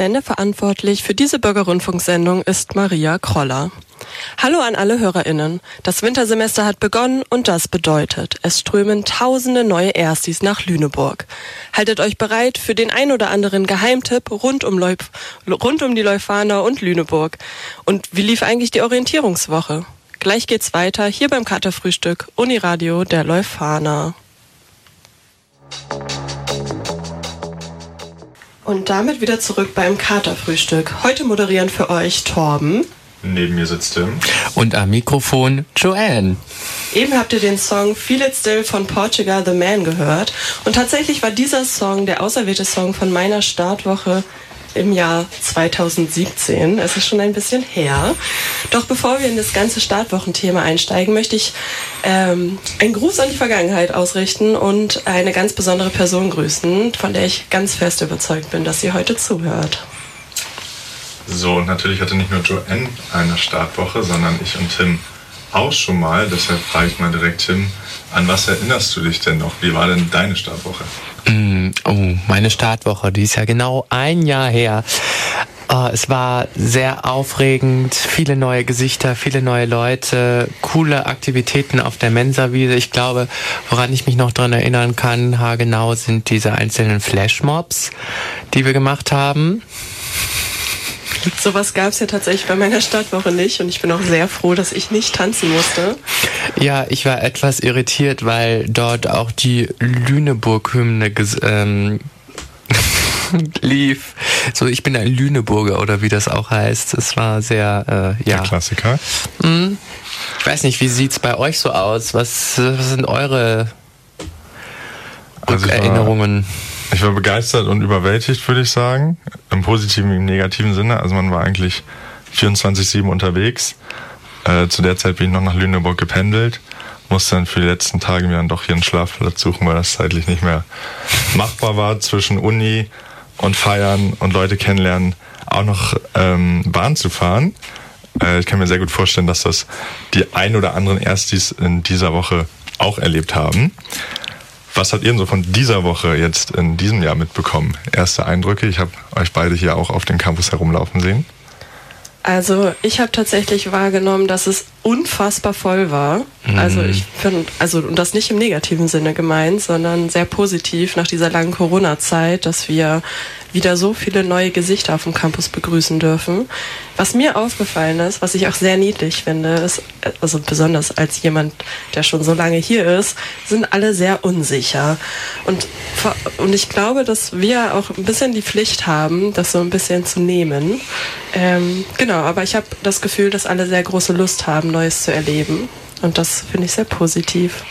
Sendeverantwortlich für diese Bürgerrundfunksendung ist Maria Kroller. Hallo an alle HörerInnen. Das Wintersemester hat begonnen und das bedeutet, es strömen tausende neue Erstis nach Lüneburg. Haltet euch bereit für den ein oder anderen Geheimtipp rund um, Leuf, rund um die Leuphana und Lüneburg. Und wie lief eigentlich die Orientierungswoche? Gleich geht's weiter hier beim Katerfrühstück Uniradio der Leuphana. Und damit wieder zurück beim Katerfrühstück. Heute moderieren für euch Torben. Neben mir sitzt Tim. Und am Mikrofon Joanne. Eben habt ihr den Song Feel It Still von Portugal The Man gehört. Und tatsächlich war dieser Song der auserwählte Song von meiner Startwoche im Jahr 2017. Es ist schon ein bisschen her. Doch bevor wir in das ganze Startwochenthema einsteigen, möchte ich ähm, einen Gruß an die Vergangenheit ausrichten und eine ganz besondere Person grüßen, von der ich ganz fest überzeugt bin, dass sie heute zuhört. So, und natürlich hatte nicht nur Joanne eine Startwoche, sondern ich und Tim auch schon mal. Deshalb frage ich mal direkt Tim, an was erinnerst du dich denn noch? Wie war denn deine Startwoche? Mm, oh, meine Startwoche, die ist ja genau ein Jahr her. Oh, es war sehr aufregend, viele neue Gesichter, viele neue Leute, coole Aktivitäten auf der Mensawiese. Ich glaube, woran ich mich noch dran erinnern kann, haargenau sind diese einzelnen Flashmobs, die wir gemacht haben. Sowas gab es ja tatsächlich bei meiner Stadtwoche nicht und ich bin auch sehr froh, dass ich nicht tanzen musste. Ja, ich war etwas irritiert, weil dort auch die Lüneburg-Hymne ähm, lief. So, ich bin ein Lüneburger oder wie das auch heißt. Es war sehr, äh, ja. Der Klassiker. Hm. Ich weiß nicht, wie sieht's bei euch so aus? Was, was sind eure also Erinnerungen? Ich war begeistert und überwältigt, würde ich sagen. Im positiven, im negativen Sinne. Also man war eigentlich 24-7 unterwegs. Äh, zu der Zeit bin ich noch nach Lüneburg gependelt. Musste dann für die letzten Tage mir dann doch hier einen Schlafplatz suchen, weil das zeitlich nicht mehr machbar war, zwischen Uni und Feiern und Leute kennenlernen, auch noch ähm, Bahn zu fahren. Äh, ich kann mir sehr gut vorstellen, dass das die ein oder anderen Erstis in dieser Woche auch erlebt haben. Was habt ihr denn so von dieser Woche jetzt in diesem Jahr mitbekommen? Erste Eindrücke? Ich habe euch beide hier auch auf dem Campus herumlaufen sehen. Also ich habe tatsächlich wahrgenommen, dass es unfassbar voll war. Mhm. Also ich finde, also und das nicht im negativen Sinne gemeint, sondern sehr positiv nach dieser langen Corona-Zeit, dass wir wieder so viele neue Gesichter auf dem Campus begrüßen dürfen. Was mir aufgefallen ist, was ich auch sehr niedlich finde, ist, also besonders als jemand, der schon so lange hier ist, sind alle sehr unsicher. Und, und ich glaube, dass wir auch ein bisschen die Pflicht haben, das so ein bisschen zu nehmen. Ähm, genau, aber ich habe das Gefühl, dass alle sehr große Lust haben, Neues zu erleben. Und das finde ich sehr positiv.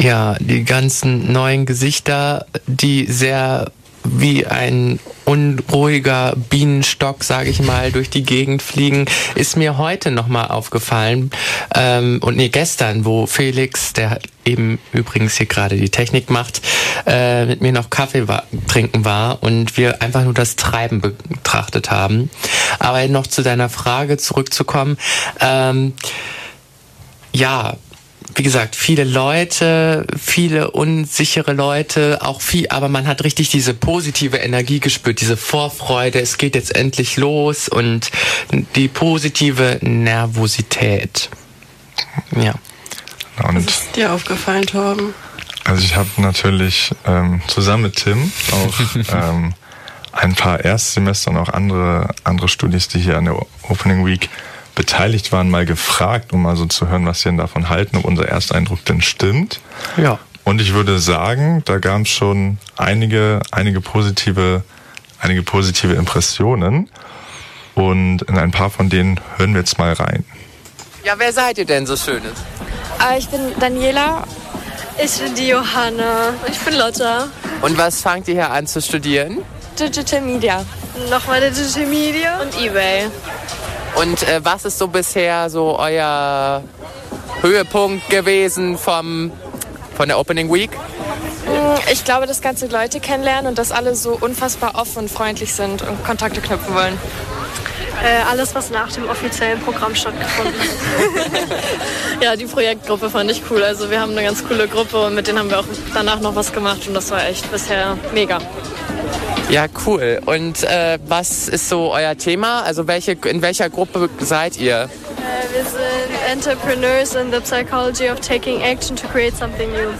Ja, die ganzen neuen Gesichter, die sehr wie ein unruhiger Bienenstock, sage ich mal, durch die Gegend fliegen, ist mir heute nochmal aufgefallen. Ähm, und nee, gestern, wo Felix, der eben übrigens hier gerade die Technik macht, äh, mit mir noch Kaffee war, trinken war und wir einfach nur das Treiben betrachtet haben. Aber noch zu deiner Frage zurückzukommen. Ähm, ja, wie gesagt, viele Leute, viele unsichere Leute, auch viel, aber man hat richtig diese positive Energie gespürt, diese Vorfreude, es geht jetzt endlich los und die positive Nervosität. Ja. Und Was ist dir aufgefallen, Torben? Also ich habe natürlich ähm, zusammen mit Tim auch ähm, ein paar Erstsemester und auch andere, andere Studis, die hier an der Opening Week beteiligt waren, mal gefragt, um mal so zu hören, was sie denn davon halten, ob unser Ersteindruck denn stimmt. Ja. Und ich würde sagen, da gab es schon einige, einige positive, einige positive Impressionen. Und in ein paar von denen hören wir jetzt mal rein. Ja, wer seid ihr denn so Schönes? Äh, ich bin Daniela. Ich bin die Johanna. Ich bin Lotta. Und was fangt ihr hier an zu studieren? Digital Media. Nochmal Digital Media. Und Ebay. Und äh, was ist so bisher so euer Höhepunkt gewesen vom, von der Opening Week? Hm, ich glaube, dass ganze Leute kennenlernen und dass alle so unfassbar offen und freundlich sind und Kontakte knüpfen wollen. Äh, alles, was nach dem offiziellen Programm stattgefunden hat. ja, die Projektgruppe fand ich cool. Also wir haben eine ganz coole Gruppe und mit denen haben wir auch danach noch was gemacht und das war echt bisher mega. Ja, cool. Und äh, was ist so euer Thema? Also welche, in welcher Gruppe seid ihr? Äh, wir sind Entrepreneurs in the Psychology of Taking Action to Create Something New.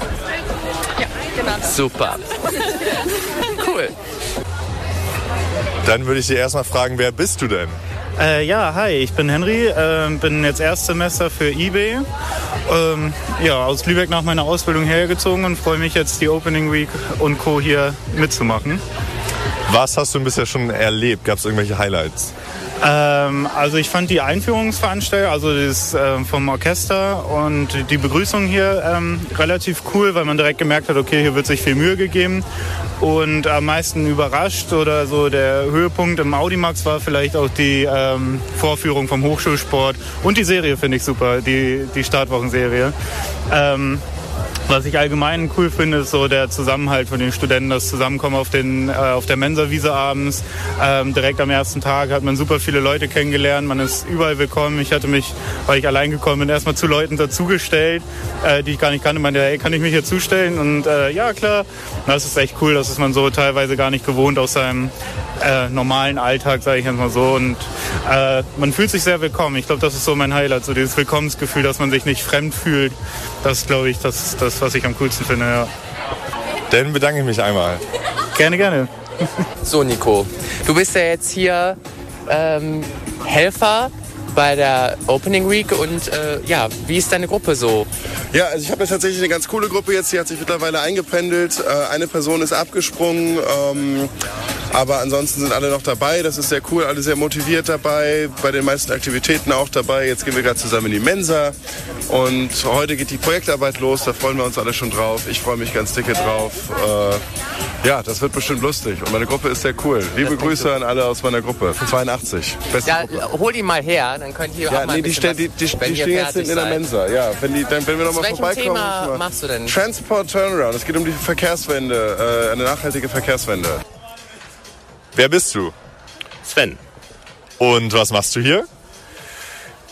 Ja, genau. Super. cool. Dann würde ich Sie erstmal fragen, wer bist du denn? Äh, ja, hi, ich bin Henry, äh, bin jetzt Erstsemester für eBay. Ähm, ja, aus Lübeck nach meiner Ausbildung hergezogen und freue mich jetzt die Opening Week und Co. hier mitzumachen. Was hast du bisher schon erlebt? Gab es irgendwelche Highlights? Ähm, also ich fand die Einführungsveranstaltung, also das äh, vom Orchester und die Begrüßung hier ähm, relativ cool, weil man direkt gemerkt hat, okay, hier wird sich viel Mühe gegeben. Und am meisten überrascht oder so der Höhepunkt im Audimax war vielleicht auch die ähm, Vorführung vom Hochschulsport und die Serie finde ich super, die, die Startwochenserie. Was ich allgemein cool finde, ist so der Zusammenhalt von den Studenten, das Zusammenkommen auf, den, äh, auf der Mensa-Wiese abends. Ähm, direkt am ersten Tag hat man super viele Leute kennengelernt, man ist überall willkommen. Ich hatte mich, weil ich allein gekommen bin, erstmal zu Leuten dazugestellt, äh, die ich gar nicht kannte. Meinte, hey, kann ich mich hier zustellen? Und äh, ja, klar. Das ist echt cool, das ist man so teilweise gar nicht gewohnt aus seinem äh, normalen Alltag, sage ich jetzt mal so. Und äh, man fühlt sich sehr willkommen. Ich glaube, das ist so mein Highlight, so dieses Willkommensgefühl, dass man sich nicht fremd fühlt. Das glaube ich, das, das was ich am coolsten finde, ja. Dann bedanke ich mich einmal. Gerne, gerne. So, Nico, du bist ja jetzt hier ähm, Helfer bei der Opening Week und äh, ja, wie ist deine Gruppe so? Ja, also ich habe jetzt tatsächlich eine ganz coole Gruppe jetzt, die hat sich mittlerweile eingependelt. Äh, eine Person ist abgesprungen, ähm, aber ansonsten sind alle noch dabei. Das ist sehr cool, alle sehr motiviert dabei, bei den meisten Aktivitäten auch dabei. Jetzt gehen wir gerade zusammen in die Mensa und heute geht die Projektarbeit los, da freuen wir uns alle schon drauf. Ich freue mich ganz dicke drauf. Äh, ja, das wird bestimmt lustig und meine Gruppe ist sehr cool. Liebe Grüße an alle aus meiner Gruppe. 82. Beste ja, Gruppe. hol die mal her, dann könnt ihr ja, auch mal nee, die, stehen, die, die, die stehen jetzt in der Mensa. Ja, wenn, die, dann, wenn wir noch mal vorbeikommen. Thema mal machst du denn? Transport Turnaround. Es geht um die Verkehrswende, äh, eine nachhaltige Verkehrswende. Wer bist du? Sven. Und was machst du hier?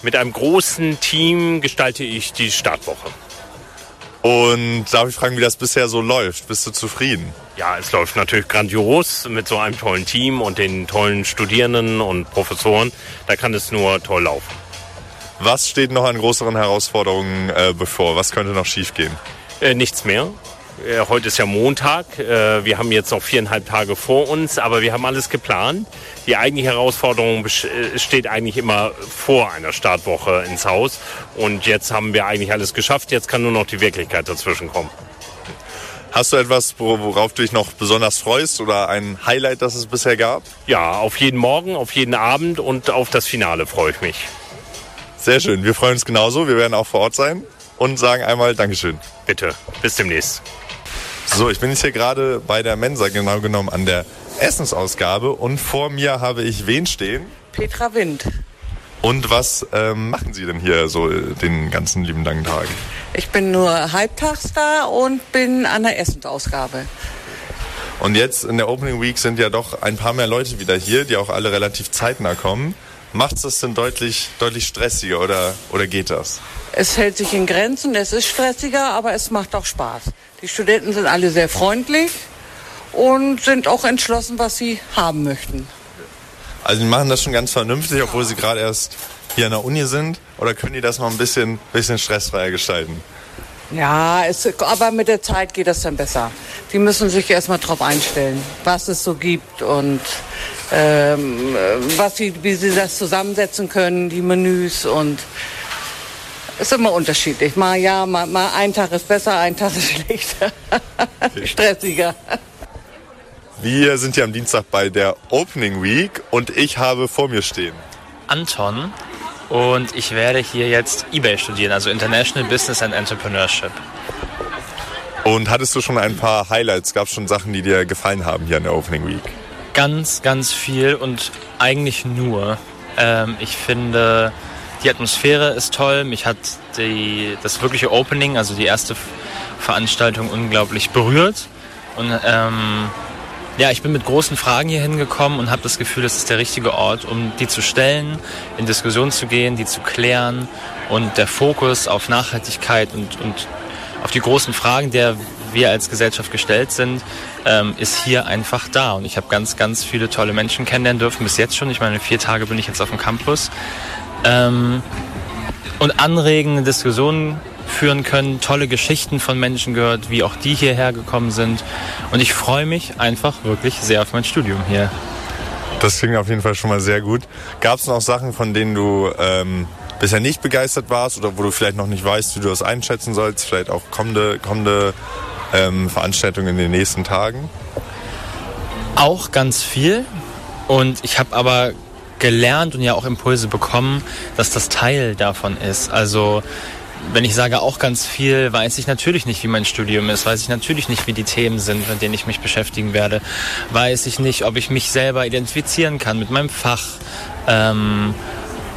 Mit einem großen Team gestalte ich die Startwoche. Und darf ich fragen, wie das bisher so läuft? Bist du zufrieden? Ja, es läuft natürlich grandios mit so einem tollen Team und den tollen Studierenden und Professoren. Da kann es nur toll laufen. Was steht noch an größeren Herausforderungen äh, bevor? Was könnte noch schiefgehen? Äh, nichts mehr. Äh, heute ist ja Montag. Äh, wir haben jetzt noch viereinhalb Tage vor uns, aber wir haben alles geplant. Die eigentliche Herausforderung äh, steht eigentlich immer vor einer Startwoche ins Haus. Und jetzt haben wir eigentlich alles geschafft. Jetzt kann nur noch die Wirklichkeit dazwischen kommen. Hast du etwas, worauf du dich noch besonders freust oder ein Highlight, das es bisher gab? Ja, auf jeden Morgen, auf jeden Abend und auf das Finale freue ich mich. Sehr schön. Wir freuen uns genauso. Wir werden auch vor Ort sein und sagen einmal Dankeschön. Bitte. Bis demnächst. So, ich bin jetzt hier gerade bei der Mensa, genau genommen an der Essensausgabe und vor mir habe ich wen stehen? Petra Wind. Und was ähm, machen Sie denn hier so den ganzen lieben langen Tag? Ich bin nur halbtags da und bin an der Essensausgabe. Und jetzt in der Opening Week sind ja doch ein paar mehr Leute wieder hier, die auch alle relativ zeitnah kommen. Macht es das denn deutlich, deutlich stressiger oder, oder geht das? Es hält sich in Grenzen, es ist stressiger, aber es macht auch Spaß. Die Studenten sind alle sehr freundlich und sind auch entschlossen, was sie haben möchten. Also die machen das schon ganz vernünftig, obwohl sie gerade erst hier an der Uni sind? Oder können die das noch ein bisschen, bisschen stressfreier gestalten? Ja, es, aber mit der Zeit geht das dann besser. Die müssen sich erstmal drauf einstellen, was es so gibt und ähm, was sie, wie sie das zusammensetzen können, die Menüs und ist immer unterschiedlich. Mal ja, mal, mal ein Tag ist besser, ein Tag ist schlechter, stressiger. Wir sind hier am Dienstag bei der Opening Week und ich habe vor mir stehen Anton und ich werde hier jetzt eBay studieren, also International Business and Entrepreneurship. Und hattest du schon ein paar Highlights? Gab es schon Sachen, die dir gefallen haben hier an der Opening Week? Ganz, ganz viel und eigentlich nur. Ähm, ich finde, die Atmosphäre ist toll. Mich hat die, das wirkliche Opening, also die erste Veranstaltung, unglaublich berührt. Und ähm, ja, ich bin mit großen Fragen hier hingekommen und habe das Gefühl, das ist der richtige Ort, um die zu stellen, in Diskussion zu gehen, die zu klären und der Fokus auf Nachhaltigkeit und, und auf die großen Fragen, der wir als Gesellschaft gestellt sind, ähm, ist hier einfach da. Und ich habe ganz, ganz viele tolle Menschen kennenlernen dürfen, bis jetzt schon. Ich meine, vier Tage bin ich jetzt auf dem Campus. Ähm, und anregende Diskussionen führen können, tolle Geschichten von Menschen gehört, wie auch die hierher gekommen sind. Und ich freue mich einfach wirklich sehr auf mein Studium hier. Das klingt auf jeden Fall schon mal sehr gut. Gab es noch Sachen, von denen du ähm, bisher nicht begeistert warst oder wo du vielleicht noch nicht weißt, wie du das einschätzen sollst? Vielleicht auch kommende, kommende ähm, Veranstaltungen in den nächsten Tagen? Auch ganz viel. Und ich habe aber gelernt und ja auch Impulse bekommen, dass das Teil davon ist. Also wenn ich sage auch ganz viel, weiß ich natürlich nicht, wie mein Studium ist, weiß ich natürlich nicht, wie die Themen sind, mit denen ich mich beschäftigen werde, weiß ich nicht, ob ich mich selber identifizieren kann mit meinem Fach. Ähm,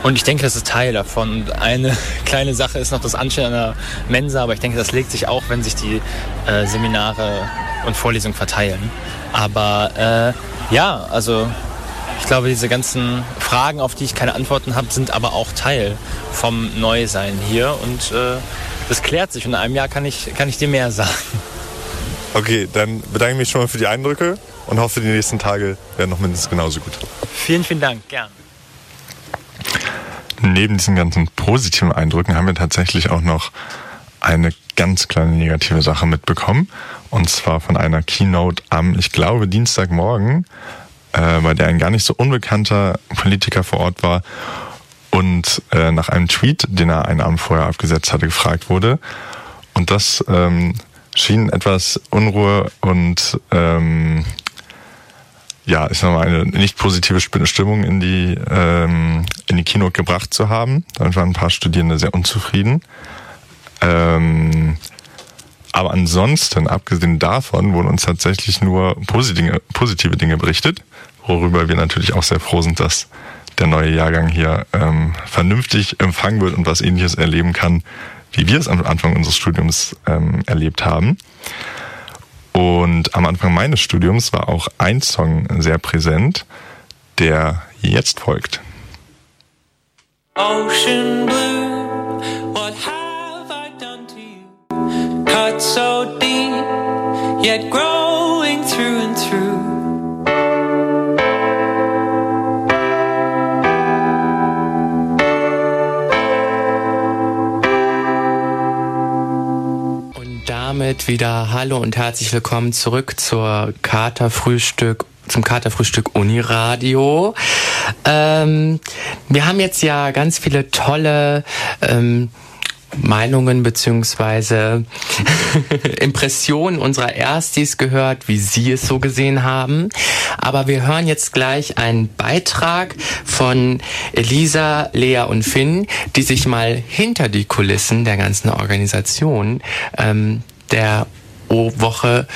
und ich denke, das ist Teil davon. Und eine kleine Sache ist noch das Anstellen einer Mensa, aber ich denke, das legt sich auch, wenn sich die äh, Seminare und Vorlesungen verteilen. Aber äh, ja, also ich glaube, diese ganzen Fragen, auf die ich keine Antworten habe, sind aber auch Teil vom Neusein hier. Und äh, das klärt sich. Und in einem Jahr kann ich, kann ich dir mehr sagen. Okay, dann bedanke ich mich schon mal für die Eindrücke und hoffe, die nächsten Tage werden noch mindestens genauso gut. Vielen, vielen Dank. Gern. Neben diesen ganzen positiven Eindrücken haben wir tatsächlich auch noch eine ganz kleine negative Sache mitbekommen. Und zwar von einer Keynote am, ich glaube, Dienstagmorgen äh, bei der ein gar nicht so unbekannter Politiker vor Ort war und äh, nach einem Tweet, den er einen Abend vorher abgesetzt hatte, gefragt wurde. Und das ähm, schien etwas Unruhe und ähm, ja, ich sag mal, eine nicht positive Stimmung in die, ähm, in die Keynote gebracht zu haben. Damit waren ein paar Studierende sehr unzufrieden. Ähm, aber ansonsten, abgesehen davon, wurden uns tatsächlich nur positive, positive Dinge berichtet, worüber wir natürlich auch sehr froh sind, dass der neue Jahrgang hier ähm, vernünftig empfangen wird und was ähnliches erleben kann, wie wir es am Anfang unseres Studiums ähm, erlebt haben. Und am Anfang meines Studiums war auch ein Song sehr präsent, der jetzt folgt. Ocean blue, what have I done to you? Cut so deep, yet growing through and through. Wieder Hallo und herzlich willkommen zurück zur Katerfrühstück zum Katerfrühstück Uniradio. Ähm, wir haben jetzt ja ganz viele tolle ähm, Meinungen beziehungsweise Impressionen unserer Erstis gehört, wie sie es so gesehen haben. Aber wir hören jetzt gleich einen Beitrag von Elisa, Lea und Finn, die sich mal hinter die Kulissen der ganzen Organisation ähm, der O-Woche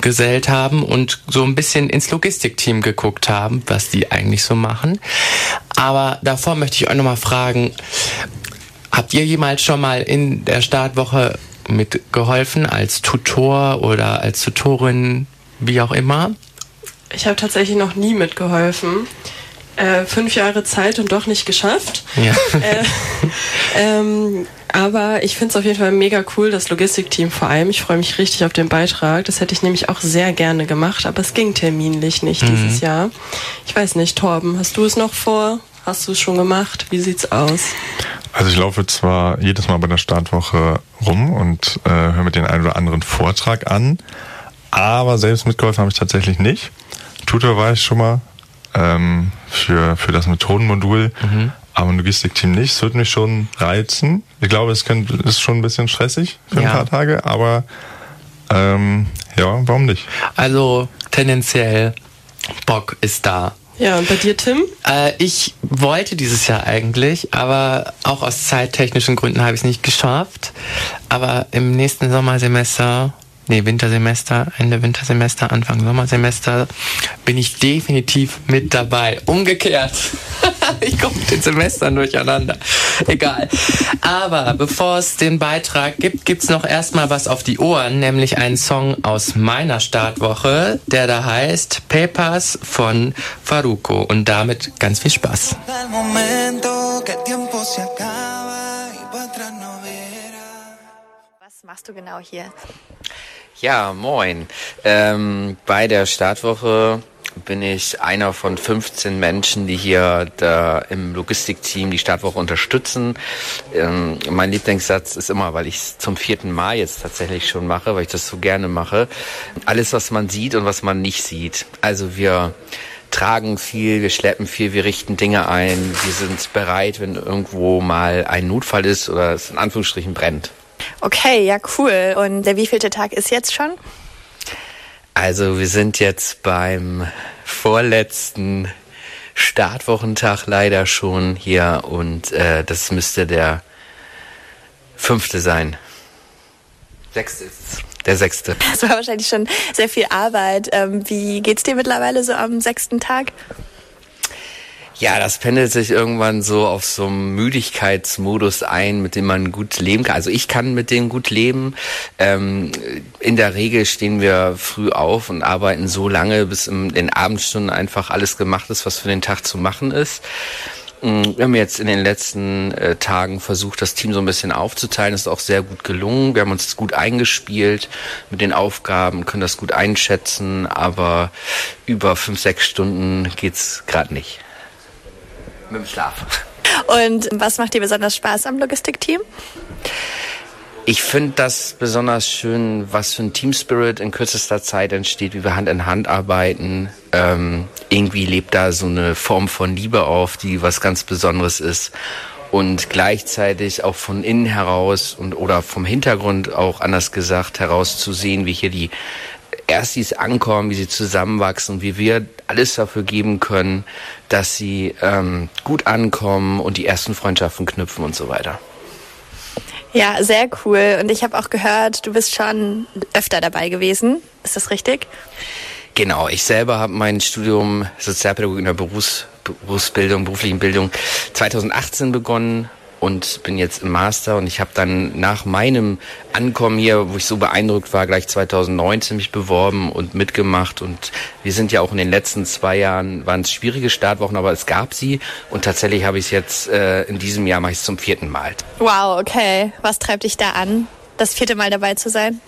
gesellt haben und so ein bisschen ins Logistikteam geguckt haben, was die eigentlich so machen. Aber davor möchte ich euch nochmal fragen, habt ihr jemals schon mal in der Startwoche mitgeholfen als Tutor oder als Tutorin, wie auch immer? Ich habe tatsächlich noch nie mitgeholfen. Äh, fünf Jahre Zeit und doch nicht geschafft. Ja. Äh, ähm, aber ich finde es auf jeden Fall mega cool, das Logistikteam vor allem. Ich freue mich richtig auf den Beitrag. Das hätte ich nämlich auch sehr gerne gemacht, aber es ging terminlich nicht mhm. dieses Jahr. Ich weiß nicht, Torben, hast du es noch vor? Hast du es schon gemacht? Wie sieht's aus? Also ich laufe zwar jedes Mal bei der Startwoche rum und äh, höre mir den einen oder anderen Vortrag an, aber selbst mitgeholfen habe ich tatsächlich nicht. Tutor war ich schon mal ähm, für, für das Methodenmodul. Mhm. Aber ein Logistikteam nicht. Es würde mich schon reizen. Ich glaube, es könnte, ist schon ein bisschen stressig für ja. ein paar Tage, aber ähm, ja, warum nicht? Also tendenziell Bock ist da. Ja, und bei dir, Tim? Äh, ich wollte dieses Jahr eigentlich, aber auch aus zeittechnischen Gründen habe ich es nicht geschafft. Aber im nächsten Sommersemester nee, Wintersemester, Ende Wintersemester, Anfang Sommersemester, bin ich definitiv mit dabei. Umgekehrt. ich komme mit den Semestern durcheinander. Egal. Aber bevor es den Beitrag gibt, gibt's noch erstmal was auf die Ohren, nämlich einen Song aus meiner Startwoche, der da heißt Papers von Faruko. Und damit ganz viel Spaß. Was machst du genau hier? Ja, moin. Ähm, bei der Startwoche bin ich einer von 15 Menschen, die hier da im Logistikteam die Startwoche unterstützen. Ähm, mein Lieblingssatz ist immer, weil ich es zum vierten Mal jetzt tatsächlich schon mache, weil ich das so gerne mache. Alles, was man sieht und was man nicht sieht. Also wir tragen viel, wir schleppen viel, wir richten Dinge ein, wir sind bereit, wenn irgendwo mal ein Notfall ist oder es in Anführungsstrichen brennt. Okay, ja, cool. Und der wievielte Tag ist jetzt schon? Also wir sind jetzt beim vorletzten Startwochentag leider schon hier und äh, das müsste der fünfte sein. Sechste ist es. Der sechste. Das war wahrscheinlich schon sehr viel Arbeit. Ähm, wie geht's dir mittlerweile so am sechsten Tag? Ja, das pendelt sich irgendwann so auf so einen Müdigkeitsmodus ein, mit dem man gut leben kann. Also ich kann mit dem gut leben. Ähm, in der Regel stehen wir früh auf und arbeiten so lange, bis in den Abendstunden einfach alles gemacht ist, was für den Tag zu machen ist. Mm, wir haben jetzt in den letzten äh, Tagen versucht, das Team so ein bisschen aufzuteilen. Das ist auch sehr gut gelungen. Wir haben uns gut eingespielt mit den Aufgaben, können das gut einschätzen, aber über fünf, sechs Stunden geht's gerade nicht mit dem Schlaf. Und was macht dir besonders Spaß am Logistikteam? Ich finde das besonders schön, was für ein Teamspirit in kürzester Zeit entsteht, wie wir Hand in Hand arbeiten. Ähm, irgendwie lebt da so eine Form von Liebe auf, die was ganz Besonderes ist. Und gleichzeitig auch von innen heraus und oder vom Hintergrund auch anders gesagt heraus zu sehen, wie hier die Erstis ankommen, wie sie zusammenwachsen wie wir alles dafür geben können, dass sie ähm, gut ankommen und die ersten Freundschaften knüpfen und so weiter. Ja, sehr cool. Und ich habe auch gehört, du bist schon öfter dabei gewesen. Ist das richtig? Genau, ich selber habe mein Studium Sozialpädagogik in der Berufs Berufsbildung, beruflichen Bildung 2018 begonnen und bin jetzt im Master und ich habe dann nach meinem Ankommen hier, wo ich so beeindruckt war, gleich 2019 mich beworben und mitgemacht und wir sind ja auch in den letzten zwei Jahren, waren es schwierige Startwochen, aber es gab sie und tatsächlich habe ich es jetzt äh, in diesem Jahr mache ich es zum vierten Mal. Wow, okay. Was treibt dich da an, das vierte Mal dabei zu sein?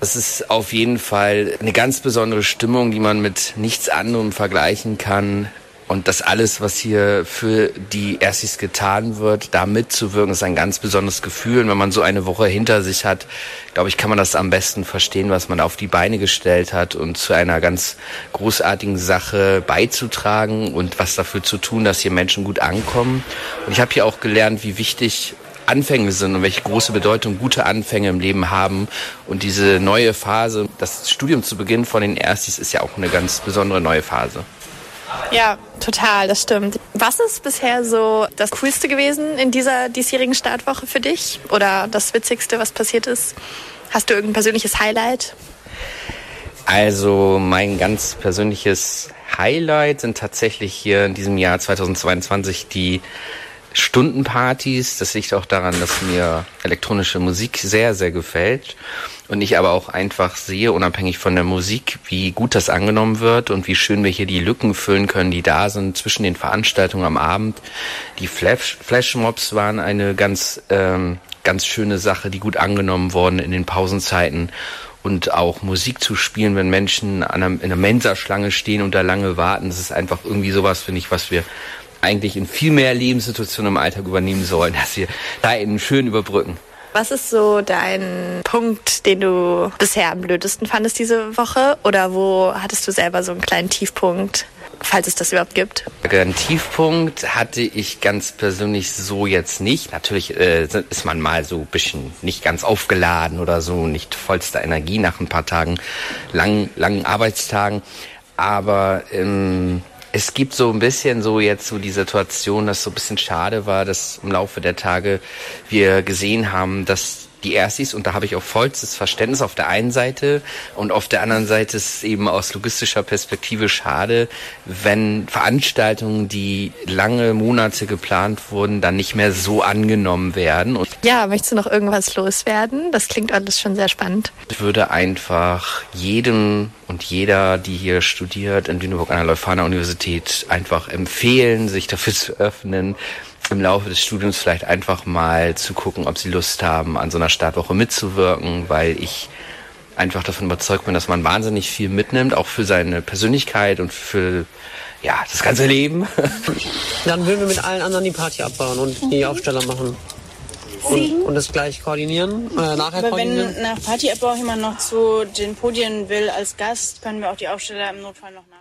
Es ist auf jeden Fall eine ganz besondere Stimmung, die man mit nichts anderem vergleichen kann. Und das alles, was hier für die Erstis getan wird, da mitzuwirken, ist ein ganz besonderes Gefühl. Und wenn man so eine Woche hinter sich hat, glaube ich, kann man das am besten verstehen, was man auf die Beine gestellt hat und zu einer ganz großartigen Sache beizutragen und was dafür zu tun, dass hier Menschen gut ankommen. Und ich habe hier auch gelernt, wie wichtig Anfänge sind und welche große Bedeutung gute Anfänge im Leben haben. Und diese neue Phase, das Studium zu Beginn von den Erstis ist ja auch eine ganz besondere neue Phase. Ja, total, das stimmt. Was ist bisher so das Coolste gewesen in dieser diesjährigen Startwoche für dich? Oder das Witzigste, was passiert ist? Hast du irgendein persönliches Highlight? Also mein ganz persönliches Highlight sind tatsächlich hier in diesem Jahr 2022 die Stundenpartys. Das liegt auch daran, dass mir elektronische Musik sehr, sehr gefällt. Und ich aber auch einfach sehe, unabhängig von der Musik, wie gut das angenommen wird und wie schön wir hier die Lücken füllen können, die da sind zwischen den Veranstaltungen am Abend. Die Flash Flashmobs waren eine ganz, ähm, ganz schöne Sache, die gut angenommen worden in den Pausenzeiten. Und auch Musik zu spielen, wenn Menschen an einer, in einer Mensaschlange stehen und da lange warten, das ist einfach irgendwie sowas, finde ich, was wir eigentlich in viel mehr Lebenssituationen im Alltag übernehmen sollen, dass wir da eben schön überbrücken. Was ist so dein Punkt, den du bisher am blödesten fandest diese Woche? Oder wo hattest du selber so einen kleinen Tiefpunkt? falls es das überhaupt gibt? Einen Tiefpunkt hatte ich ganz persönlich so jetzt nicht. Natürlich äh, ist man mal so ein bisschen nicht ganz aufgeladen oder so, nicht vollster Energie nach ein paar Tagen, langen, langen Arbeitstagen. Aber ähm, es gibt so ein bisschen so jetzt so die Situation, dass so ein bisschen schade war, dass im Laufe der Tage wir gesehen haben, dass die Erstis und da habe ich auch vollstes Verständnis auf der einen Seite und auf der anderen Seite ist es eben aus logistischer Perspektive schade, wenn Veranstaltungen, die lange Monate geplant wurden, dann nicht mehr so angenommen werden. Und ja, möchtest du noch irgendwas loswerden? Das klingt alles schon sehr spannend. Ich würde einfach jedem und jeder, die hier studiert in Lüneburg an der Leuphana Universität, einfach empfehlen, sich dafür zu öffnen, im Laufe des Studiums vielleicht einfach mal zu gucken, ob sie Lust haben, an so einer Startwoche mitzuwirken, weil ich einfach davon überzeugt bin, dass man wahnsinnig viel mitnimmt, auch für seine Persönlichkeit und für ja, das ganze Leben. Dann würden wir mit allen anderen die Party abbauen und die Aufsteller machen. Und, und das gleich koordinieren, äh, nachher Aber koordinieren. wenn nach Partyabbau jemand noch zu den Podien will als Gast, können wir auch die Aufsteller im Notfall noch nach.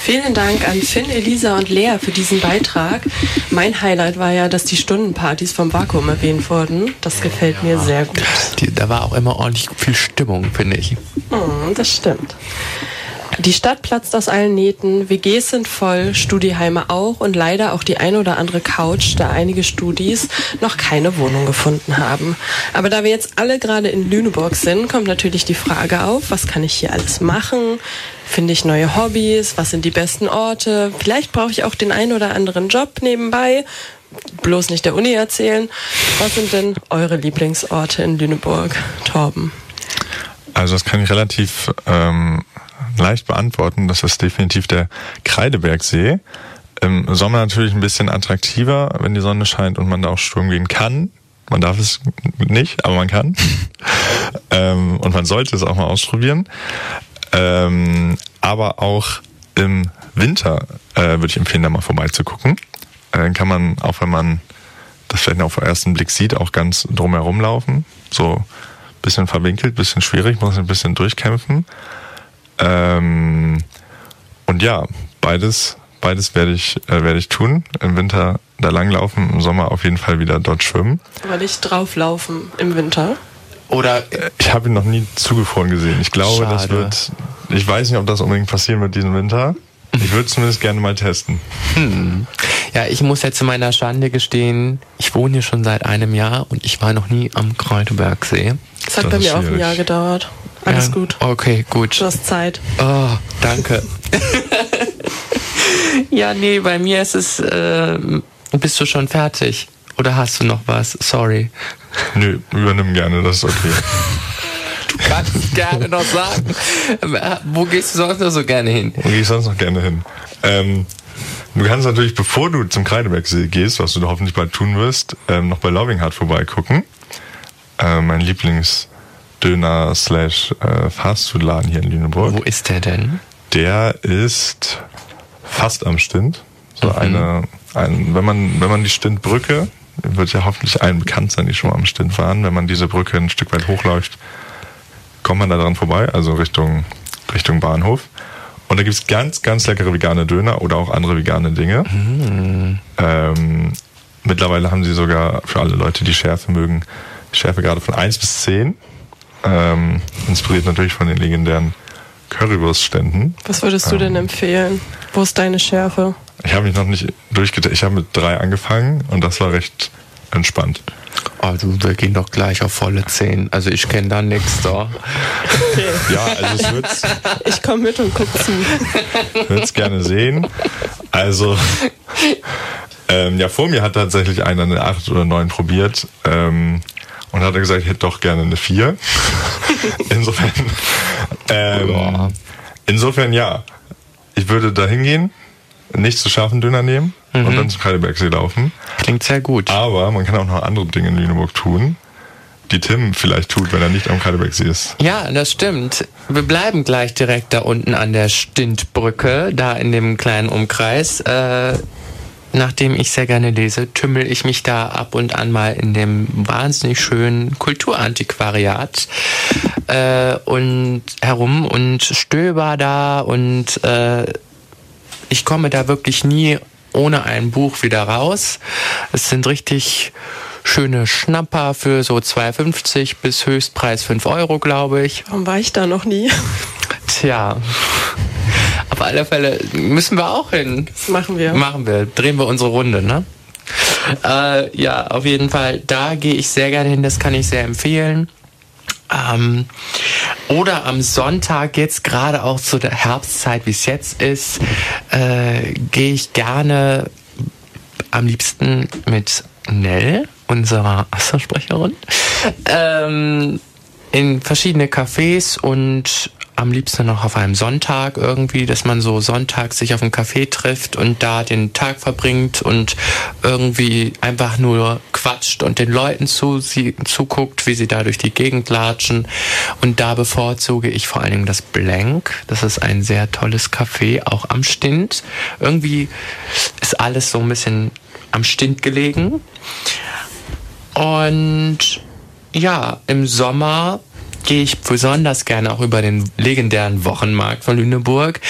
Vielen Dank an Finn, Elisa und Lea für diesen Beitrag. Mein Highlight war ja, dass die Stundenpartys vom Vakuum erwähnt wurden. Das gefällt mir sehr gut. Die, da war auch immer ordentlich viel Stimmung, finde ich. Mm, das stimmt. Die Stadt platzt aus allen Nähten, WGs sind voll, Studieheime auch und leider auch die ein oder andere Couch, da einige Studis noch keine Wohnung gefunden haben. Aber da wir jetzt alle gerade in Lüneburg sind, kommt natürlich die Frage auf, was kann ich hier alles machen? Finde ich neue Hobbys? Was sind die besten Orte? Vielleicht brauche ich auch den ein oder anderen Job nebenbei. Bloß nicht der Uni erzählen. Was sind denn eure Lieblingsorte in Lüneburg, Torben? Also das kann ich relativ ähm, leicht beantworten. Das ist definitiv der Kreidebergsee. Im Sommer natürlich ein bisschen attraktiver, wenn die Sonne scheint und man da auch Sturm gehen kann. Man darf es nicht, aber man kann. ähm, und man sollte es auch mal ausprobieren. Ähm, aber auch im Winter äh, würde ich empfehlen, da mal vorbeizugucken. Äh, Dann kann man, auch wenn man das vielleicht auf den ersten Blick sieht, auch ganz drumherum laufen. So bisschen verwinkelt, bisschen schwierig, muss ein bisschen durchkämpfen. Ähm, und ja, beides, beides werde ich, äh, werde ich tun. Im Winter da langlaufen, im Sommer auf jeden Fall wieder dort schwimmen. Aber nicht drauflaufen im Winter. Oder Äh, ich habe ihn noch nie zugefroren gesehen. Ich glaube, das Schade. wird. Ich weiß nicht, ob das unbedingt passieren wird diesen Winter. Ich würde zumindest gerne mal testen. Hm. Ja, ich muss jetzt zu meiner Schande gestehen, ich wohne hier schon seit einem Jahr und ich war noch nie am Kräuterbergsee. Das hat bei mir auch ein Jahr gedauert. Alles ja, gut. Okay, gut. Du hast Zeit. Oh, danke. ja, nee, bei mir ist es, äh, bist du schon fertig? Oder hast du noch was? Sorry. Nö, übernimm gerne, das ist okay. Du kannst gerne noch sagen. Wo gehst du sonst noch so gerne hin? Wo gehe ich sonst noch gerne hin? Ähm, du kannst natürlich, bevor du zum Kreidebergsee gehst, was du hoffentlich bald tun wirst, ähm, noch bei Loving Heart vorbeigucken. Äh, mein Lieblingsdöner slash äh, Fastfood-Laden hier in Lüneburg. Wo ist der denn? Der ist fast am Stint. So Mhm. eine, ein, wenn man, wenn man die Stintbrücke, wird ja hoffentlich allen bekannt sein, die schon mal am Stint waren, wenn man diese Brücke ein Stück weit hochläuft, kommt man da dran vorbei, also Richtung, Richtung Bahnhof. Und da gibt's ganz, ganz leckere vegane Döner oder auch andere vegane Dinge. Ähm, mittlerweile haben sie sogar für alle Leute, die Schärfe mögen, Schärfe gerade von 1 bis 10. Ähm, inspiriert natürlich von den legendären Currywurstständen. Was würdest du denn empfehlen? Wo ist deine Schärfe? Ich habe mich noch nicht durchgetestet. Ich habe mit drei angefangen und das war recht entspannt. Also wir gehen doch gleich auf volle 10. Also ich kenne da nichts da. Ja, also es wird Ich komme mit und guck zu. würde es gerne sehen. Also, ähm, ja, vor mir hat tatsächlich einer eine 8 oder 9 probiert ähm, und hat gesagt, ich hätte doch gerne eine 4. insofern, ähm, insofern ja. Ich würde da hingehen, nicht zu scharfen Döner nehmen und dann zum Kreidebergsee laufen. Klingt sehr gut. Aber man kann auch noch andere Dinge in Lüneburg tun, die Tim vielleicht tut, wenn er nicht am Kreidebergsee ist. Ja, das stimmt. Wir bleiben gleich direkt da unten an der Stintbrücke, da in dem kleinen Umkreis. Äh, nachdem ich sehr gerne lese, tümmel ich mich da ab und an mal in dem wahnsinnig schönen Kulturantiquariat äh, und herum und stöber da und äh, ich komme da wirklich nie ohne ein Buch wieder raus. Es sind richtig schöne Schnapper für so 2,50 bis Höchstpreis 5 Euro, glaube ich. Warum war ich da noch nie? Tja. Alle Fälle müssen wir auch hin. Das machen wir. Machen wir. Drehen wir unsere Runde, ne? äh, ja, auf jeden Fall, da gehe ich sehr gerne hin, das kann ich sehr empfehlen. Ähm, oder am Sonntag, jetzt gerade auch zu der Herbstzeit, wie es jetzt ist, äh, gehe ich gerne am liebsten mit Nell, unserer Assensprecherin, ähm, in verschiedene Cafés und am liebsten noch auf einem Sonntag irgendwie, dass man so Sonntag sich auf einem Café trifft und da den Tag verbringt und irgendwie einfach nur quatscht und den Leuten zu, sie, zuguckt, wie sie da durch die Gegend latschen. Und da bevorzuge ich vor allen Dingen das Blank. Das ist ein sehr tolles Café, auch am Stint. Irgendwie ist alles so ein bisschen am Stint gelegen. Und ja, im Sommer gehe ich besonders gerne auch über den legendären Wochenmarkt von Lüneburg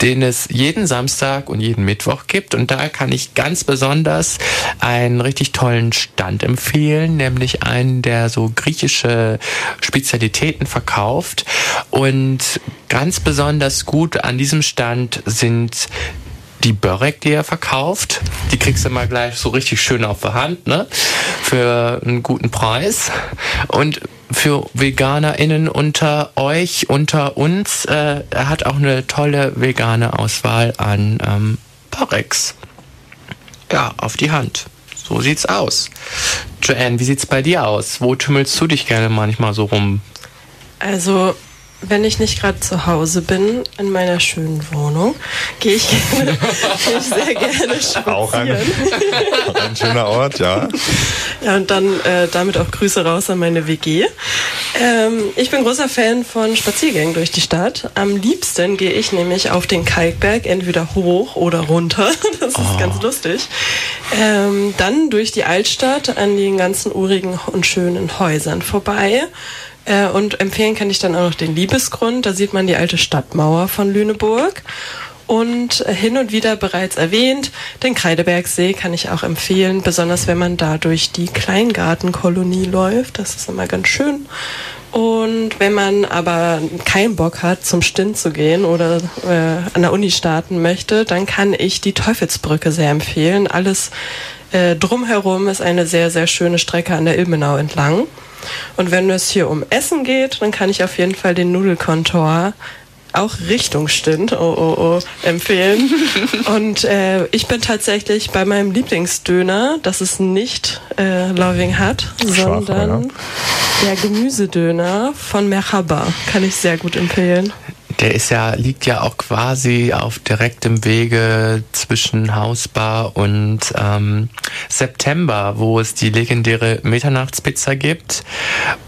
den es jeden Samstag und jeden Mittwoch gibt. Und da kann ich ganz besonders einen richtig tollen Stand empfehlen, nämlich einen, der so griechische Spezialitäten verkauft. Und ganz besonders gut an diesem Stand sind die Börek, die er verkauft. Die kriegst du mal gleich so richtig schön auf der Hand, ne? Für einen guten Preis. Und für VeganerInnen unter euch, unter uns, äh, er hat auch eine tolle vegane Auswahl an ähm, Böreks. Ja, auf die Hand. So sieht's aus. Joanne, wie sieht's bei dir aus? Wo tümmelst du dich gerne manchmal so rum? Also wenn ich nicht gerade zu Hause bin, in meiner schönen Wohnung, gehe ich, gerne, gehe ich sehr gerne spazieren. Auch ein, ein schöner Ort, ja. Ja, und dann äh, damit auch Grüße raus an meine WG. Ähm, ich bin großer Fan von Spaziergängen durch die Stadt. Am liebsten gehe ich nämlich auf den Kalkberg, entweder hoch oder runter. Das ist oh. ganz lustig. Ähm, dann durch die Altstadt an den ganzen urigen und schönen Häusern vorbei äh, und empfehlen kann ich dann auch noch den Liebesgrund. Da sieht man die alte Stadtmauer von Lüneburg. Und äh, hin und wieder bereits erwähnt, den Kreidebergsee kann ich auch empfehlen, besonders wenn man da durch die Kleingartenkolonie läuft. Das ist immer ganz schön. Und wenn man aber keinen Bock hat, zum Stint zu gehen oder äh, an der Uni starten möchte, dann kann ich die Teufelsbrücke sehr empfehlen. Alles äh, drumherum ist eine sehr, sehr schöne Strecke an der Ilmenau entlang. Und wenn es hier um Essen geht, dann kann ich auf jeden Fall den Nudelkontor auch Richtung Stint, oh, oh, oh, empfehlen. Und äh, ich bin tatsächlich bei meinem Lieblingsdöner, das es nicht äh, Loving hat, sondern ja. der Gemüsedöner von Merhaba. Kann ich sehr gut empfehlen. Der ist ja, liegt ja auch quasi auf direktem Wege zwischen Hausbar und ähm, September, wo es die legendäre Mitternachtspizza gibt,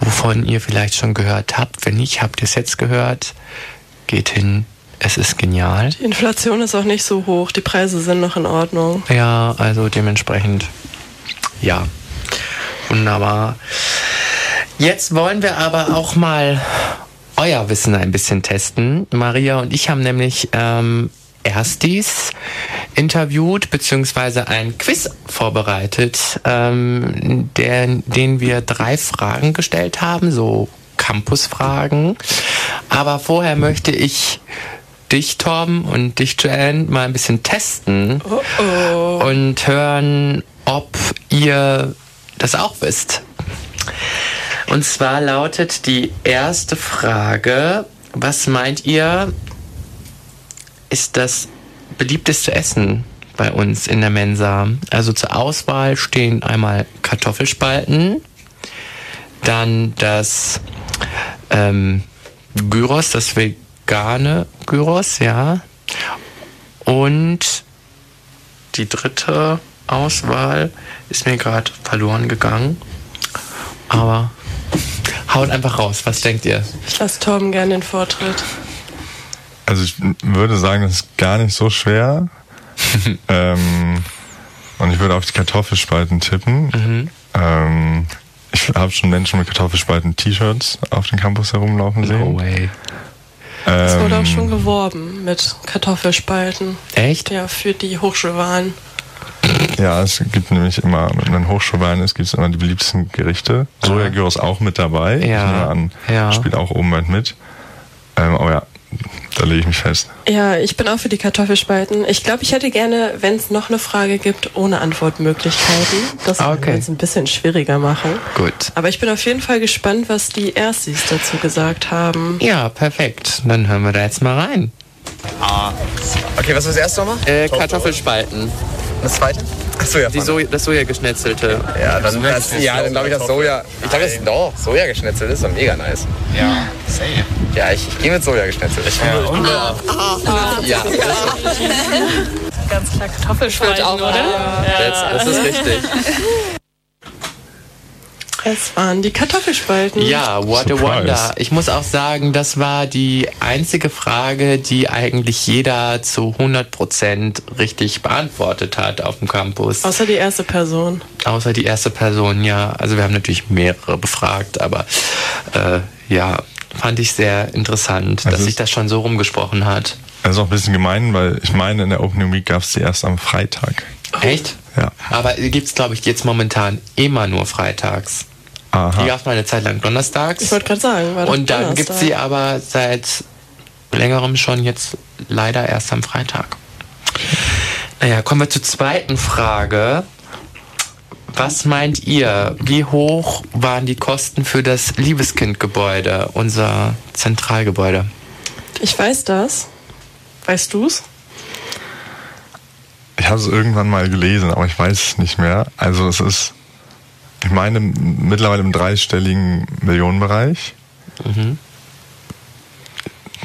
wovon ihr vielleicht schon gehört habt. Wenn nicht, habt ihr es jetzt gehört. Geht hin, es ist genial. Die Inflation ist auch nicht so hoch, die Preise sind noch in Ordnung. Ja, also dementsprechend, ja, wunderbar. Jetzt wollen wir aber auch mal euer Wissen ein bisschen testen. Maria und ich haben nämlich ähm, Erstis interviewt, beziehungsweise ein Quiz vorbereitet, ähm, der, den wir drei Fragen gestellt haben, so Campusfragen. Aber vorher möchte ich dich, Torben, und dich, Joanne, mal ein bisschen testen oh oh. und hören, ob ihr das auch wisst. Und zwar lautet die erste Frage, was meint ihr, ist das beliebteste Essen bei uns in der Mensa? Also zur Auswahl stehen einmal Kartoffelspalten, dann das ähm, Gyros, das vegane Gyros, ja. Und die dritte Auswahl ist mir gerade verloren gegangen. Aber Haut einfach raus. Was denkt ihr? Ich lasse Torben gerne den Vortritt. Also ich würde sagen, das ist gar nicht so schwer. ähm, und ich würde auf die Kartoffelspalten tippen. Mhm. Ähm, ich habe schon Menschen mit Kartoffelspalten-T-Shirts auf dem Campus herumlaufen sehen. No way. Es wurde auch schon geworben mit Kartoffelspalten. Echt? Ja, für die Hochschulwahlen. Ja, es gibt nämlich immer, wenn man Hochschulwein ist, gibt es immer die beliebtesten Gerichte. Sojagyros auch mit dabei. Ja. An, ja. Spielt auch oben mit. Ähm, aber ja, da lege ich mich fest. Ja, ich bin auch für die Kartoffelspalten. Ich glaube, ich hätte gerne, wenn es noch eine Frage gibt, ohne Antwortmöglichkeiten. Das okay. es ein bisschen schwieriger machen. Gut. Aber ich bin auf jeden Fall gespannt, was die Erstis dazu gesagt haben. Ja, perfekt. Dann hören wir da jetzt mal rein. Ah. Okay, was war das erste nochmal? Äh, Kartoffelspalten. Das zweite? Achso, ja. Die Soja, das Soja-Geschnetzelte. Ja, dann, das, ja, dann glaube ich, das Soja. Ich glaube, das doch, Soja geschnetzelt ist doch mega nice. Ja, safe. Ja, ich, ich gehe mit Soja geschnetzelt. Ich Ja? Ja. Ganz klar Kartoffelspalten, auch, oder? Das, das ist richtig. Es waren die Kartoffelspalten. Ja, what Surprise. a wonder. Ich muss auch sagen, das war die einzige Frage, die eigentlich jeder zu 100% richtig beantwortet hat auf dem Campus. Außer die erste Person. Außer die erste Person, ja. Also wir haben natürlich mehrere befragt, aber äh, ja, fand ich sehr interessant, dass sich das schon so rumgesprochen hat. Das ist auch ein bisschen gemein, weil ich meine, in der Opening Week gab es die erst am Freitag. Echt? Ja. Aber gibt's glaube ich, jetzt momentan immer nur freitags. Aha. Die gab es mal eine Zeit lang donnerstags. Ich wollte gerade sagen, war Und dann gibt's sie aber seit längerem schon jetzt leider erst am Freitag. Naja, kommen wir zur zweiten Frage. Was meint ihr, wie hoch waren die Kosten für das Liebeskindgebäude, unser Zentralgebäude? Ich weiß das. Weißt du's? Ich habe es irgendwann mal gelesen, aber ich weiß es nicht mehr. Also es ist, meine, mittlerweile im dreistelligen Millionenbereich. Mhm.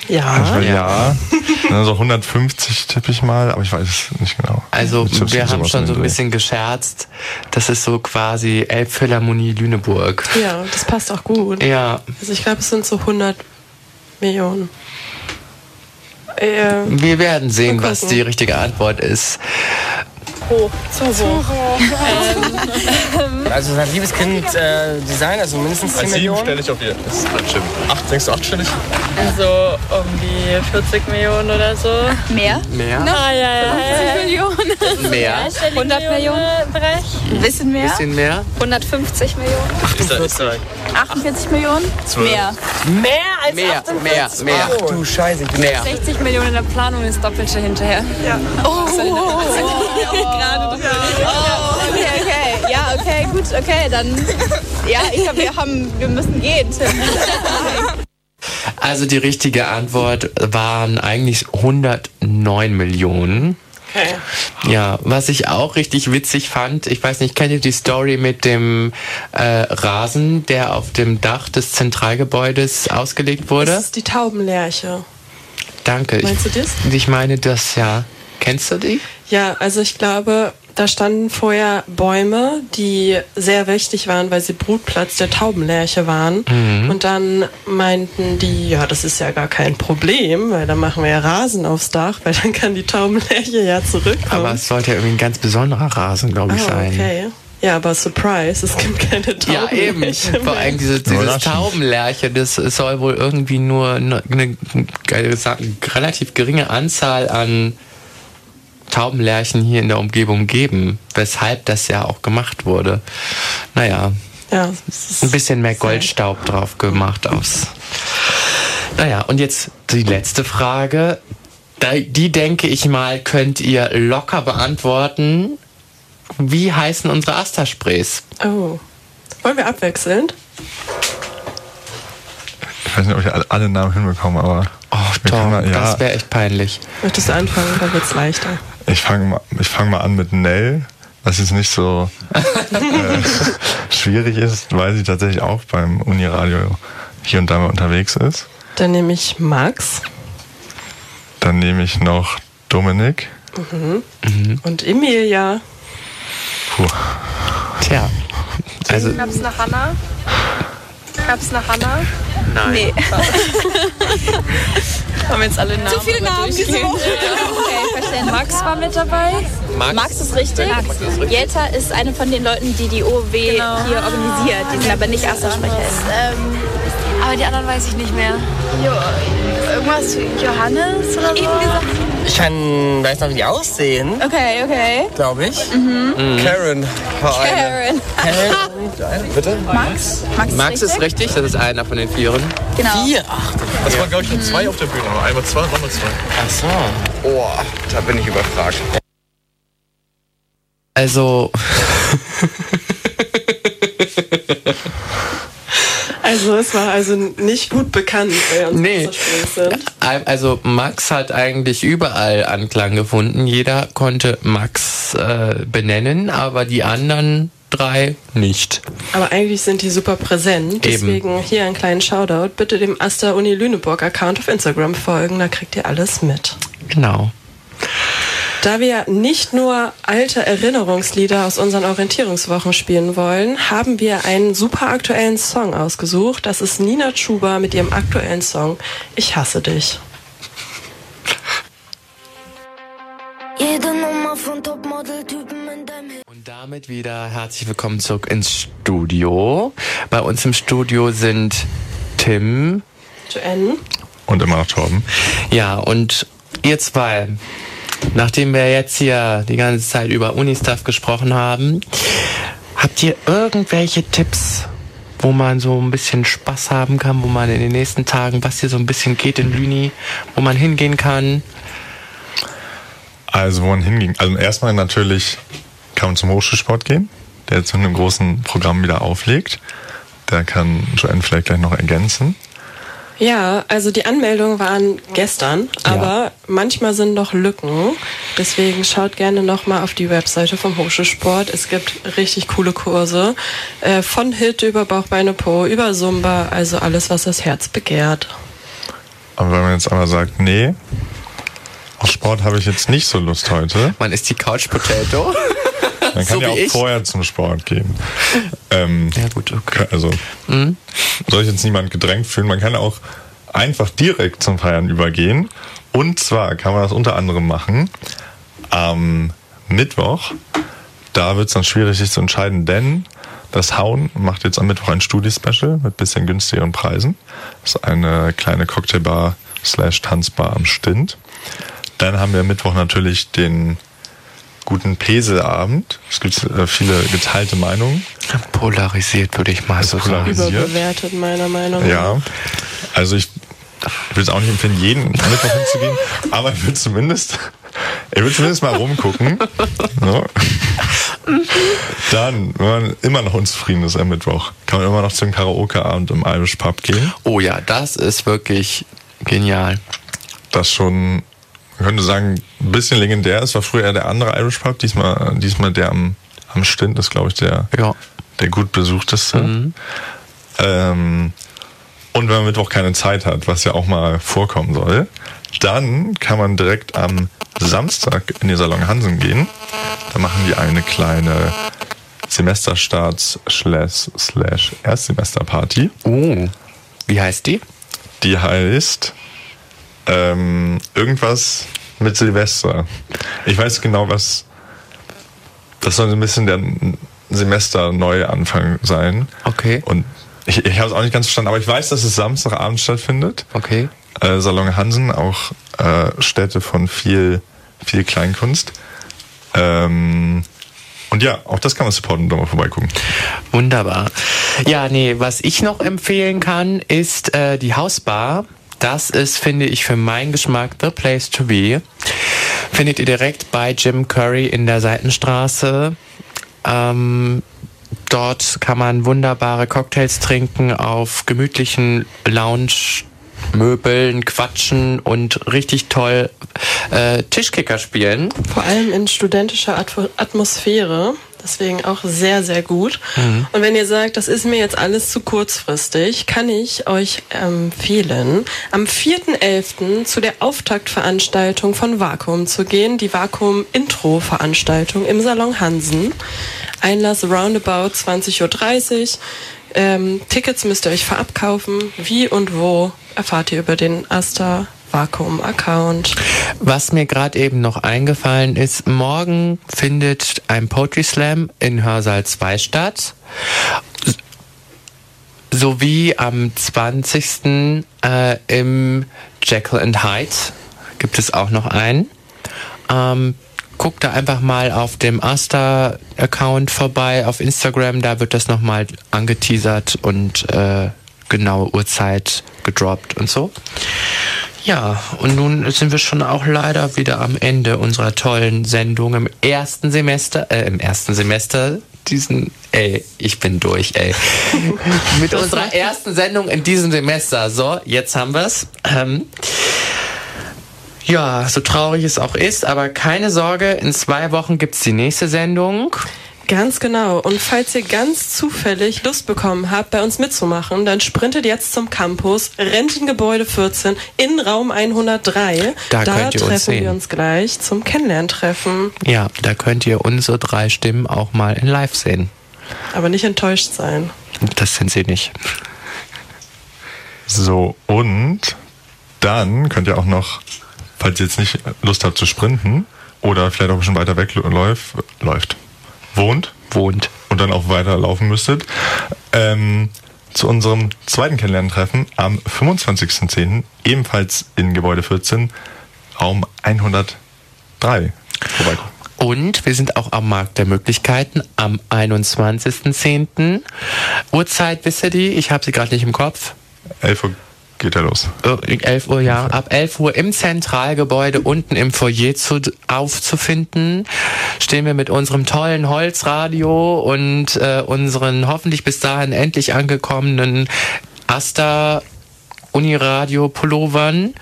Ja. Ich will, ja. Also 150 tippe ich mal, aber ich weiß es nicht genau. Also wir haben schon so ein bisschen gescherzt. Das ist so quasi Elbphilharmonie Lüneburg. Ja, das passt auch gut. Ja, Also ich glaube, es sind so 100 Millionen. Äh, wir werden sehen, was die richtige Antwort ist. Hoch. Zu hoch. Also sein Liebeskind äh, Design, also mindestens 10 Millionen. ich auf ihr. Das ist bestimmt. Acht, denkst du achtstellig? Also um die 40 Millionen oder so. Mehr? Mehr? Ah, ja, ja, ja. 50 Millionen. Mehr? 100 Millionen? Bereich. Ein bisschen mehr? Bisschen mehr? 150 Millionen? 48. 48 Millionen? Zwölf. Mehr. Mehr als Mehr, 48 mehr, mehr. Ach du Scheiße. Mehr. 60 Millionen in der Planung ist Doppelte hinterher. Ja. Oh, gerade oh, okay, okay. Ja, okay, gut, okay, dann. Ja, ich glaube, wir haben, wir müssen gehen, Tim. Also die richtige Antwort waren eigentlich 109 Millionen. okay. Ja, was ich auch richtig witzig fand, ich weiß nicht, kennt ihr die Story mit dem äh, Rasen, der auf dem Dach des Zentralgebäudes ausgelegt wurde? Das ist die Taubenlerche. Danke. Meinst ich, du das? Ich meine das ja. Kennst du die? Ja, also ich glaube, da standen vorher Bäume, die sehr wichtig waren, weil sie Brutplatz der Taubenlerche waren. Mhm. Und dann meinten die, ja, das ist ja gar kein Problem, weil dann machen wir ja Rasen aufs Dach, weil dann kann die Taubenlerche ja zurückkommen. Aber es sollte ja irgendwie ein ganz besonderer Rasen, glaube ich, Ah, sein. okay. Ja, aber Surprise, es gibt keine Ja, eben. Taubenlerche Vor mehr. allem diese, dieses Überraschend. Taubenlerche, das soll wohl irgendwie nur eine, eine, eine relativ geringe Anzahl an Taubenlerchen hier in der Umgebung geben, weshalb das ja auch gemacht wurde. Naja, Ja, es ein bisschen mehr Goldstaub drauf gemacht aufs. Naja, und jetzt die letzte Frage. Die denke ich mal, könnt ihr locker beantworten. Wie heißen unsere Asta-Sprays? Oh. Wollen wir abwechselnd? Ich weiß nicht, ob ich alle, Namen hinbekomme, aber. Oh, Tom, mal, ja, das wäre echt peinlich. Möchtest du anfangen, dann wird's leichter. Ich fange mal, ich fang mal an mit Nell, was jetzt nicht so äh, schwierig ist, weil sie tatsächlich auch beim Uniradio hier und da mal unterwegs ist. Dann nehme ich Max. Dann nehme ich noch Dominik. Mhm. Und Emilia. Puh. Tja, also Gab's eine Hanna? Gab's eine Hanna? Nein. Nee. Haben jetzt alle Namen. Zu viele Namen. Woche. Okay, verstanden. Max war mit dabei. Max, Max ist richtig. Max ist richtig. Jelta ist eine von den Leuten, die die OW hier organisiert. Die sind aber nicht Asta-Sprecher. Ähm, aber die anderen weiß ich nicht mehr. Jo, irgendwas Johannes oder so? Eben gesagt. Ich kann, weiß noch, wie die aussehen. Okay, okay. Glaube ich. Mhm. Karen war eine. Karen. Bitte? Max? Max, Max ist richtig, das ist einer von den Vieren. Genau. Vier? Ach, Das waren, glaube ich, nur zwei auf der Bühne. Einmal zwei und nochmal zwei. Ach so. Oh, da bin ich überfragt. Also, Also es war also nicht gut bekannt, wer uns Nee. Sind. also Max hat eigentlich überall Anklang gefunden. Jeder konnte Max äh, benennen, aber die anderen drei nicht. Aber eigentlich sind die super präsent. Deswegen hier einen kleinen Shoutout. Bitte dem Asta Uni Lüneburg Account auf Instagram folgen, da kriegt ihr alles mit. Genau. Da wir nicht nur alte Erinnerungslieder aus unseren Orientierungswochen spielen wollen, haben wir einen super aktuellen Song ausgesucht. Das ist Nina Chuba mit ihrem aktuellen Song Ich hasse dich. Und damit wieder herzlich willkommen zurück ins Studio. Bei uns im Studio sind Tim. Joanne. Und immer noch Torben. Ja, und ihr zwei, nachdem wir jetzt hier die ganze Zeit über Unistuff gesprochen haben, habt ihr irgendwelche Tipps, wo man so ein bisschen Spaß haben kann, wo man in den nächsten Tagen, was hier so ein bisschen geht in Lüni, wo man hingehen kann? Also, wo man hinging. Also, erstmal natürlich kann man zum Hochschulsport gehen, der jetzt mit einem großen Programm wieder auflegt. Da kann Joanne vielleicht gleich noch ergänzen. Ja, also die Anmeldungen waren gestern, aber manchmal sind noch Lücken. Deswegen schaut gerne nochmal auf die Webseite vom Hochschulsport. Es gibt richtig coole Kurse. Äh, von Hit über Bauchbeine Po, über Zumba, also alles, was das Herz begehrt. Aber wenn man jetzt aber sagt, nee, auf Sport habe ich jetzt nicht so Lust heute. Man ist die Couch Potato. Man kann So ja auch ich. vorher zum Sport gehen. Ähm, ja gut, okay. Also Mhm. soll ich jetzt niemand gedrängt fühlen. Man kann auch einfach direkt zum Feiern übergehen. Und zwar kann man das unter anderem machen am Mittwoch. Da wird es dann schwierig, sich zu entscheiden, denn das Hauen macht jetzt am Mittwoch ein Studi-Special mit bisschen günstigeren Preisen. Das ist eine kleine Cocktailbar slash Tanzbar am Stint. Dann haben wir am Mittwoch natürlich den guten Peselabend. Es gibt äh, viele geteilte Meinungen. Polarisiert, würde ich mal so sagen. Polarisiert. Überbewertet, meiner Meinung nach. Ja, also ich will es auch nicht empfehlen, jeden Mittwoch hinzugehen, aber ich will zumindest, ich will zumindest mal rumgucken. So. Dann, wenn man immer noch unzufrieden ist am Mittwoch, kann man immer noch zum Karaoke-Abend im Irish Pub gehen. Oh ja, das ist wirklich genial. Das schon, man könnte sagen, ein bisschen legendär ist. War früher eher der andere Irish Pub, diesmal, diesmal der am, am Stint ist, glaube ich, der, der gut besuchteste. Ähm, und wenn man Mittwoch keine Zeit hat, was ja auch mal vorkommen soll, dann kann man direkt am Samstag in den Salon Hansen gehen. Da machen die eine kleine Semesterstarts slash Erstsemesterparty. Oh, wie heißt die? Die heißt ähm, irgendwas mit Silvester. Ich weiß genau, was. Das soll so ein bisschen der Semester-Neuanfang sein. Okay. Und ich, ich habe es auch nicht ganz verstanden, aber ich weiß, dass es Samstagabend stattfindet. Okay. Äh, Salon Hansen, auch äh, Städte von viel, viel Kleinkunst. Ähm, und ja, auch das kann man supporten und da mal vorbeigucken. Wunderbar. Ja, nee, was ich noch empfehlen kann, ist äh, die Hausbar. Das ist, finde ich, für meinen Geschmack the place to be. Findet ihr direkt bei Jim Curry in der Seitenstraße. Ähm, dort kann man wunderbare Cocktails trinken auf gemütlichen Lounge. Möbeln, quatschen und richtig toll äh, Tischkicker spielen. Vor allem in studentischer Atmo- Atmosphäre. Deswegen auch sehr, sehr gut. Mhm. Und wenn ihr sagt, das ist mir jetzt alles zu kurzfristig, kann ich euch empfehlen, am 4.11. zu der Auftaktveranstaltung von Vakuum zu gehen. Die Vakuum-Intro-Veranstaltung im Salon Hansen. Einlass roundabout 20.30 Uhr. Ähm, Tickets müsst ihr euch vorab kaufen. Wie und wo erfahrt ihr über den Asta Vakuum Account. Was mir gerade eben noch eingefallen ist, morgen findet ein Poetry Slam in Hörsaal 2 statt. Sowie am 20. Äh, im Jekyll and Hyde gibt es auch noch einen. Ähm, guckt da einfach mal auf dem Asta-Account vorbei auf Instagram, da wird das nochmal angeteasert und äh, genaue Uhrzeit gedroppt und so. Ja, und nun sind wir schon auch leider wieder am Ende unserer tollen Sendung im ersten Semester, äh, im ersten Semester diesen, ey, ich bin durch, ey. Mit unserer ersten Sendung in diesem Semester. So, jetzt haben wir's. Ähm, ja, so traurig es auch ist, aber keine Sorge, in zwei Wochen gibt's die nächste Sendung. Ganz genau. Und falls ihr ganz zufällig Lust bekommen habt, bei uns mitzumachen, dann sprintet jetzt zum Campus Rentengebäude 14 in Raum 103. Da, da könnt ihr treffen uns wir uns gleich zum Kennenlerntreffen. Ja, da könnt ihr unsere drei Stimmen auch mal in live sehen. Aber nicht enttäuscht sein. Das sind sie nicht. So, und dann könnt ihr auch noch, falls ihr jetzt nicht Lust habt zu sprinten oder vielleicht auch schon weiter weg läuft, läuft, wohnt, wohnt und dann auch weiter laufen müsstet, ähm, zu unserem zweiten Kennenlerntreffen am 25.10. ebenfalls in Gebäude 14, Raum 103 vorbeikommen. Und wir sind auch am Markt der Möglichkeiten am 21.10. Uhrzeit, wisst ihr die? Ich habe sie gerade nicht im Kopf. 11 Uhr geht er los. 11 Uhr, ja. Ab 11 Uhr im Zentralgebäude unten im Foyer zu, aufzufinden. Stehen wir mit unserem tollen Holzradio und äh, unseren hoffentlich bis dahin endlich angekommenen Asta Uniradio Pullovern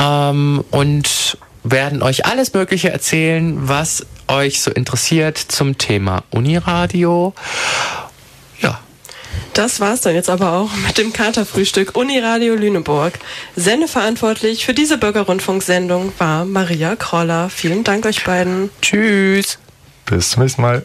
ähm, und werden euch alles Mögliche erzählen, was euch so interessiert zum Thema Uniradio. Das war's dann jetzt aber auch mit dem Katerfrühstück Uniradio Lüneburg. Sendeverantwortlich für diese Bürgerrundfunksendung war Maria Kroller. Vielen Dank euch beiden. Tschüss. Bis zum nächsten Mal.